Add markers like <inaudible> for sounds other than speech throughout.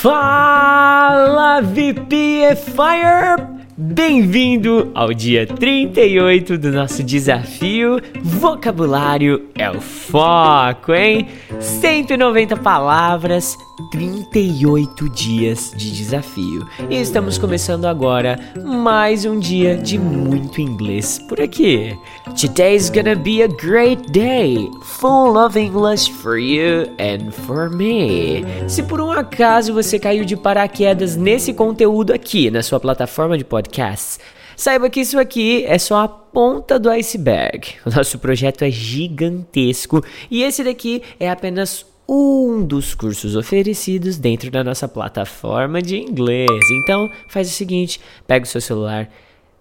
Fala VPFire! Bem-vindo ao dia 38 do nosso desafio Vocabulário é o Foco, hein? 190 palavras, 38 dias de desafio. E estamos começando agora mais um dia de muito inglês por aqui. Today's gonna be a great day, full of English for you and for me. Se por um acaso você caiu de paraquedas nesse conteúdo aqui na sua plataforma de podcasts, Saiba que isso aqui é só a ponta do iceberg. O nosso projeto é gigantesco e esse daqui é apenas um dos cursos oferecidos dentro da nossa plataforma de inglês. Então, faz o seguinte, pega o seu celular,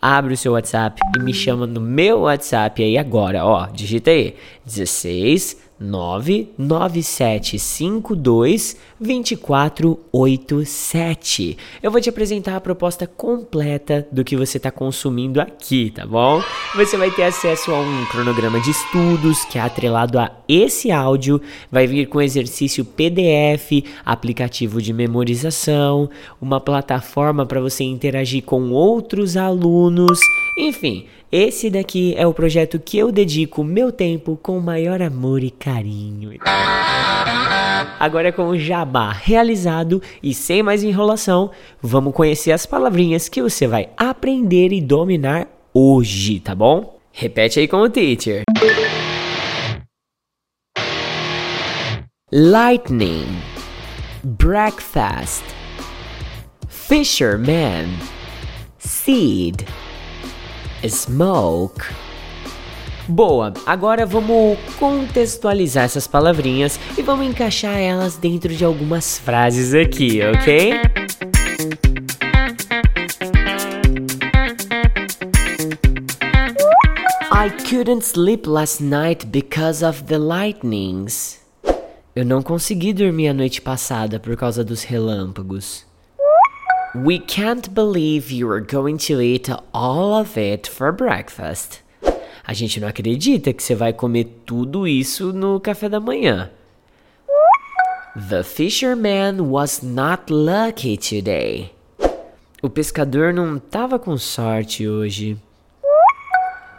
abre o seu WhatsApp e me chama no meu WhatsApp aí agora, ó, digita aí 16 99752 2487. Eu vou te apresentar a proposta completa do que você está consumindo aqui, tá bom? Você vai ter acesso a um cronograma de estudos que é atrelado a esse áudio, vai vir com exercício PDF, aplicativo de memorização, uma plataforma para você interagir com outros alunos, enfim. Esse daqui é o projeto que eu dedico meu tempo com maior amor e carinho. Agora com o jabá realizado e sem mais enrolação, vamos conhecer as palavrinhas que você vai aprender e dominar hoje, tá bom? Repete aí com o teacher. Lightning, breakfast, fisherman, seed smoke. Boa, agora vamos contextualizar essas palavrinhas e vamos encaixar elas dentro de algumas frases aqui, ok? I couldn't sleep last night because of the lightnings. Eu não consegui dormir a noite passada por causa dos relâmpagos. We can't believe you are going to eat all of it for breakfast. A gente não acredita que você vai comer tudo isso no café da manhã. The fisherman was not lucky today. O pescador não estava com sorte hoje.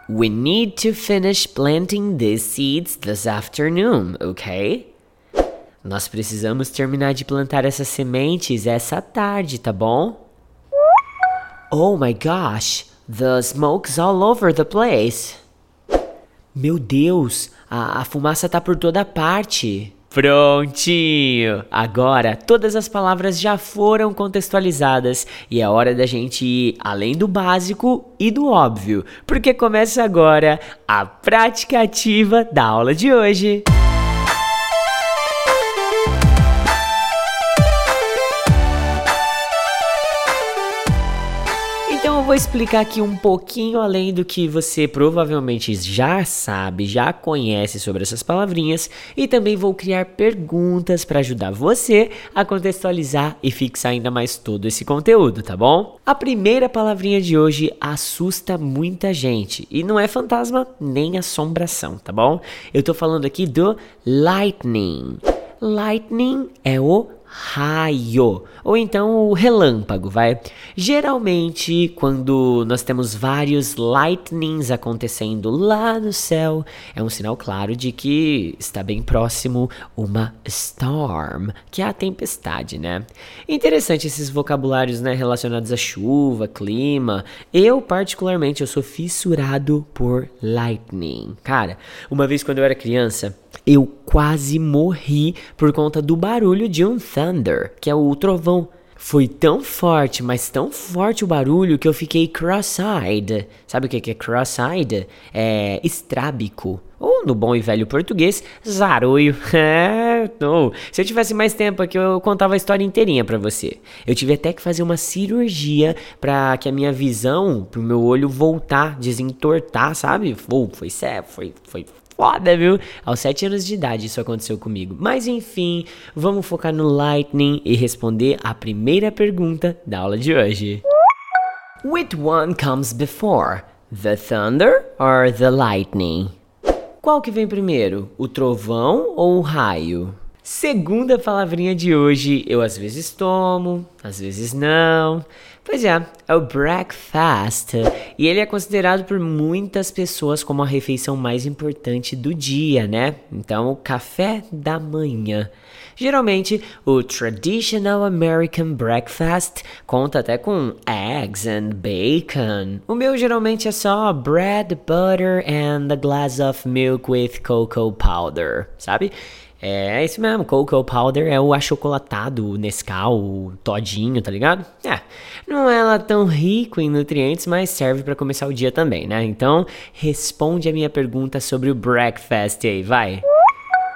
We need to finish planting these seeds this afternoon, okay? Nós precisamos terminar de plantar essas sementes essa tarde, tá bom? Oh my gosh, the smoke's all over the place. Meu Deus, a, a fumaça tá por toda parte. Prontinho! Agora todas as palavras já foram contextualizadas e é hora da gente ir além do básico e do óbvio, porque começa agora a prática ativa da aula de hoje. Eu vou explicar aqui um pouquinho além do que você provavelmente já sabe, já conhece sobre essas palavrinhas e também vou criar perguntas para ajudar você a contextualizar e fixar ainda mais todo esse conteúdo, tá bom? A primeira palavrinha de hoje assusta muita gente e não é fantasma nem assombração, tá bom? Eu tô falando aqui do lightning. Lightning é o raio, ou então o relâmpago, vai. Geralmente, quando nós temos vários lightnings acontecendo lá no céu, é um sinal claro de que está bem próximo uma storm, que é a tempestade, né? Interessante esses vocabulários, né, relacionados a chuva, clima. Eu particularmente eu sou fissurado por lightning. Cara, uma vez quando eu era criança, eu quase morri por conta do barulho de um thunder, que é o trovão. Foi tão forte, mas tão forte o barulho que eu fiquei cross-eyed. Sabe o que é cross-eyed? É estrábico. Ou no bom e velho português, zaroio. <laughs> Se eu tivesse mais tempo aqui, eu contava a história inteirinha para você. Eu tive até que fazer uma cirurgia para que a minha visão, pro meu olho voltar, desentortar, sabe? Foi sério, foi, foi foda, viu? Aos 7 anos de idade isso aconteceu comigo. Mas enfim, vamos focar no Lightning e responder a primeira pergunta da aula de hoje. Which one comes before? The thunder or the lightning? Qual que vem primeiro, o trovão ou o raio? Segunda palavrinha de hoje, eu às vezes tomo, às vezes não. Pois é, é o breakfast. E ele é considerado por muitas pessoas como a refeição mais importante do dia, né? Então, o café da manhã. Geralmente, o traditional American breakfast conta até com eggs and bacon. O meu geralmente é só bread, butter and a glass of milk with cocoa powder, sabe? É, é isso mesmo, cocoa powder é o achocolatado, o Nescau, o todinho, tá ligado? É, não é lá tão rico em nutrientes, mas serve para começar o dia também, né? Então, responde a minha pergunta sobre o breakfast aí, vai.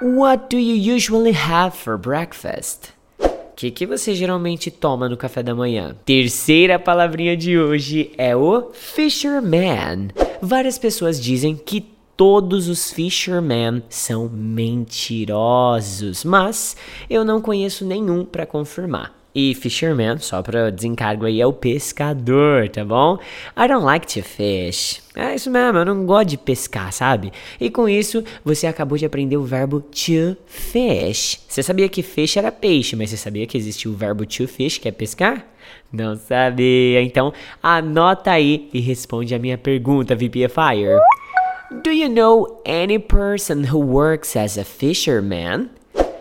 What do you usually have for breakfast? O que, que você geralmente toma no café da manhã? Terceira palavrinha de hoje é o fisherman. Várias pessoas dizem que todos os fishermen são mentirosos, mas eu não conheço nenhum para confirmar. E fisherman, só para desencargo aí, é o pescador, tá bom? I don't like to fish. É isso mesmo, eu não gosto de pescar, sabe? E com isso, você acabou de aprender o verbo to fish. Você sabia que fish era peixe, mas você sabia que existe o verbo to fish, que é pescar? Não sabia. Então, anota aí e responde a minha pergunta, VPFire. Do you know any person who works as a fisherman?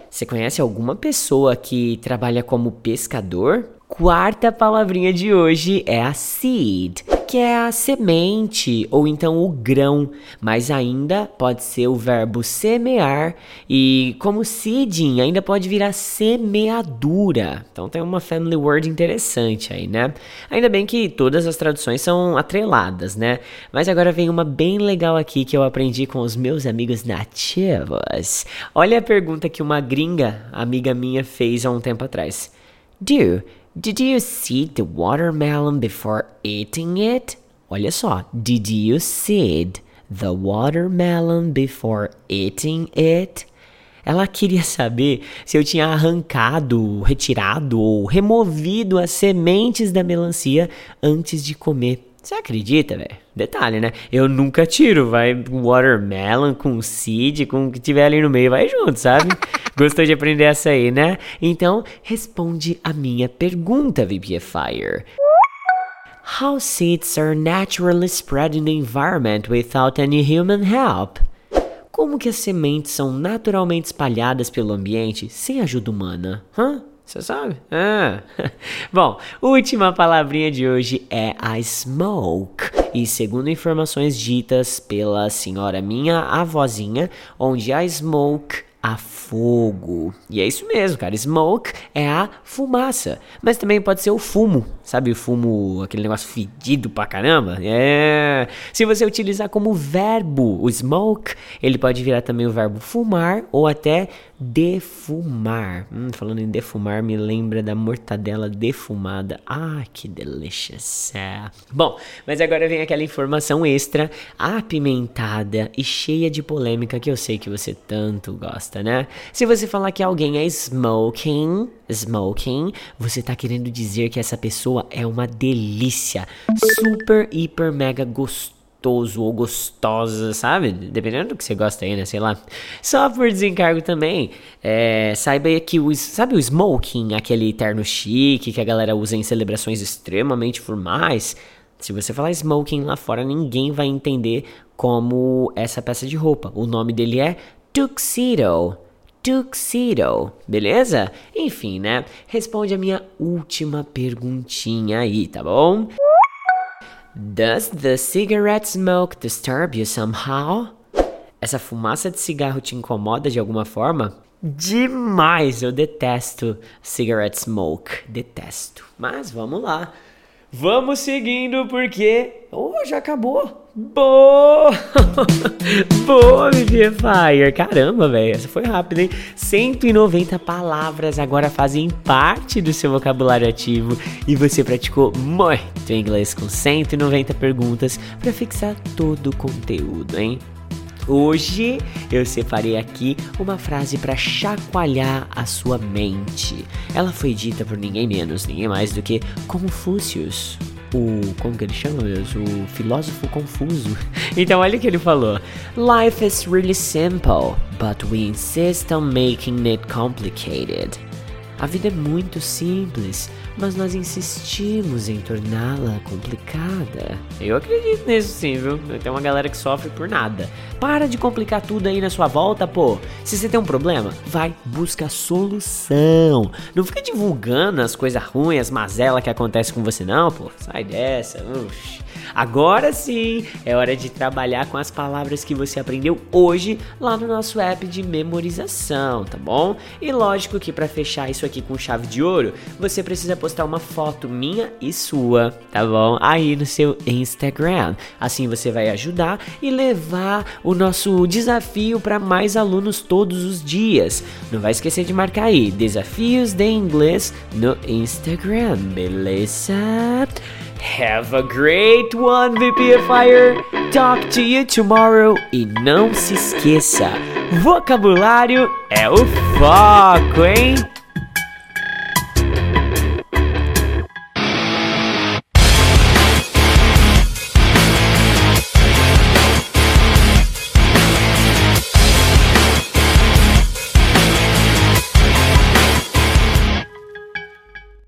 Você conhece alguma pessoa que trabalha como pescador? Quarta palavrinha de hoje é a seed que é a semente ou então o grão, mas ainda pode ser o verbo semear e como seeding ainda pode virar semeadura. Então tem uma family word interessante aí, né? Ainda bem que todas as traduções são atreladas, né? Mas agora vem uma bem legal aqui que eu aprendi com os meus amigos nativos. Olha a pergunta que uma gringa amiga minha fez há um tempo atrás. Do Did you seed the watermelon before eating it? Olha só. Did you seed the watermelon before eating it? Ela queria saber se eu tinha arrancado, retirado ou removido as sementes da melancia antes de comer. Você acredita, velho? Detalhe, né? Eu nunca tiro, vai watermelon com seed, com o que tiver ali no meio, vai junto, sabe? <laughs> Gostou de aprender essa aí, né? Então, responde a minha pergunta, VPFire. How seeds are naturally spread in the environment without any human help? Como que as sementes são naturalmente espalhadas pelo ambiente sem ajuda humana? Hã? Você sabe? Ah. <laughs> Bom, última palavrinha de hoje é a smoke. E segundo informações ditas pela senhora minha avózinha, onde a smoke a fogo. E é isso mesmo, cara. Smoke é a fumaça. Mas também pode ser o fumo. Sabe o fumo, aquele negócio fedido pra caramba? É. Se você utilizar como verbo o smoke, ele pode virar também o verbo fumar ou até defumar. Hum, falando em defumar, me lembra da mortadela defumada. Ah, que delícia. Bom, mas agora vem aquela informação extra, apimentada e cheia de polêmica que eu sei que você tanto gosta, né? Se você falar que alguém é smoking, smoking, você tá querendo dizer que essa pessoa é uma delícia, super, hiper, mega gostosa gostoso ou gostosa, sabe? Dependendo do que você gosta aí, né? Sei lá. Só por desencargo também, é, saiba que o, sabe o smoking, aquele terno chique que a galera usa em celebrações extremamente formais? Se você falar smoking lá fora, ninguém vai entender como essa peça de roupa. O nome dele é tuxedo. Tuxedo, beleza? Enfim, né? Responde a minha última perguntinha aí, tá bom? Does the cigarette smoke disturb you somehow? Essa fumaça de cigarro te incomoda de alguma forma? Demais! Eu detesto cigarette smoke. Detesto. Mas vamos lá. Vamos seguindo porque. Oh, já acabou! Boa! Boa, Vivian Fire! Caramba, velho, essa foi rápida, hein? 190 palavras agora fazem parte do seu vocabulário ativo e você praticou muito inglês com 190 perguntas para fixar todo o conteúdo, hein? Hoje eu separei aqui uma frase para chacoalhar a sua mente. Ela foi dita por ninguém menos, ninguém mais do que Confúcius. o. Como que ele chama? O filósofo confuso. <laughs> Então, olha o que ele falou: Life is really simple, but we insist on making it complicated. A vida é muito simples, mas nós insistimos em torná-la complicada. Eu acredito nisso sim, viu? Tem uma galera que sofre por nada. Para de complicar tudo aí na sua volta, pô. Se você tem um problema, vai, busca solução. Não fica divulgando as coisas ruins, as mazelas que acontecem com você, não, pô. Sai dessa, uxi. Agora sim, é hora de trabalhar com as palavras que você aprendeu hoje lá no nosso app de memorização, tá bom? E lógico que para fechar isso aqui com chave de ouro, você precisa postar uma foto minha e sua, tá bom? Aí no seu Instagram. Assim você vai ajudar e levar o nosso desafio para mais alunos todos os dias. Não vai esquecer de marcar aí desafios de inglês no Instagram, beleza? Have a great one, VPFire! Talk to you tomorrow e não se esqueça, vocabulário é o foco, hein?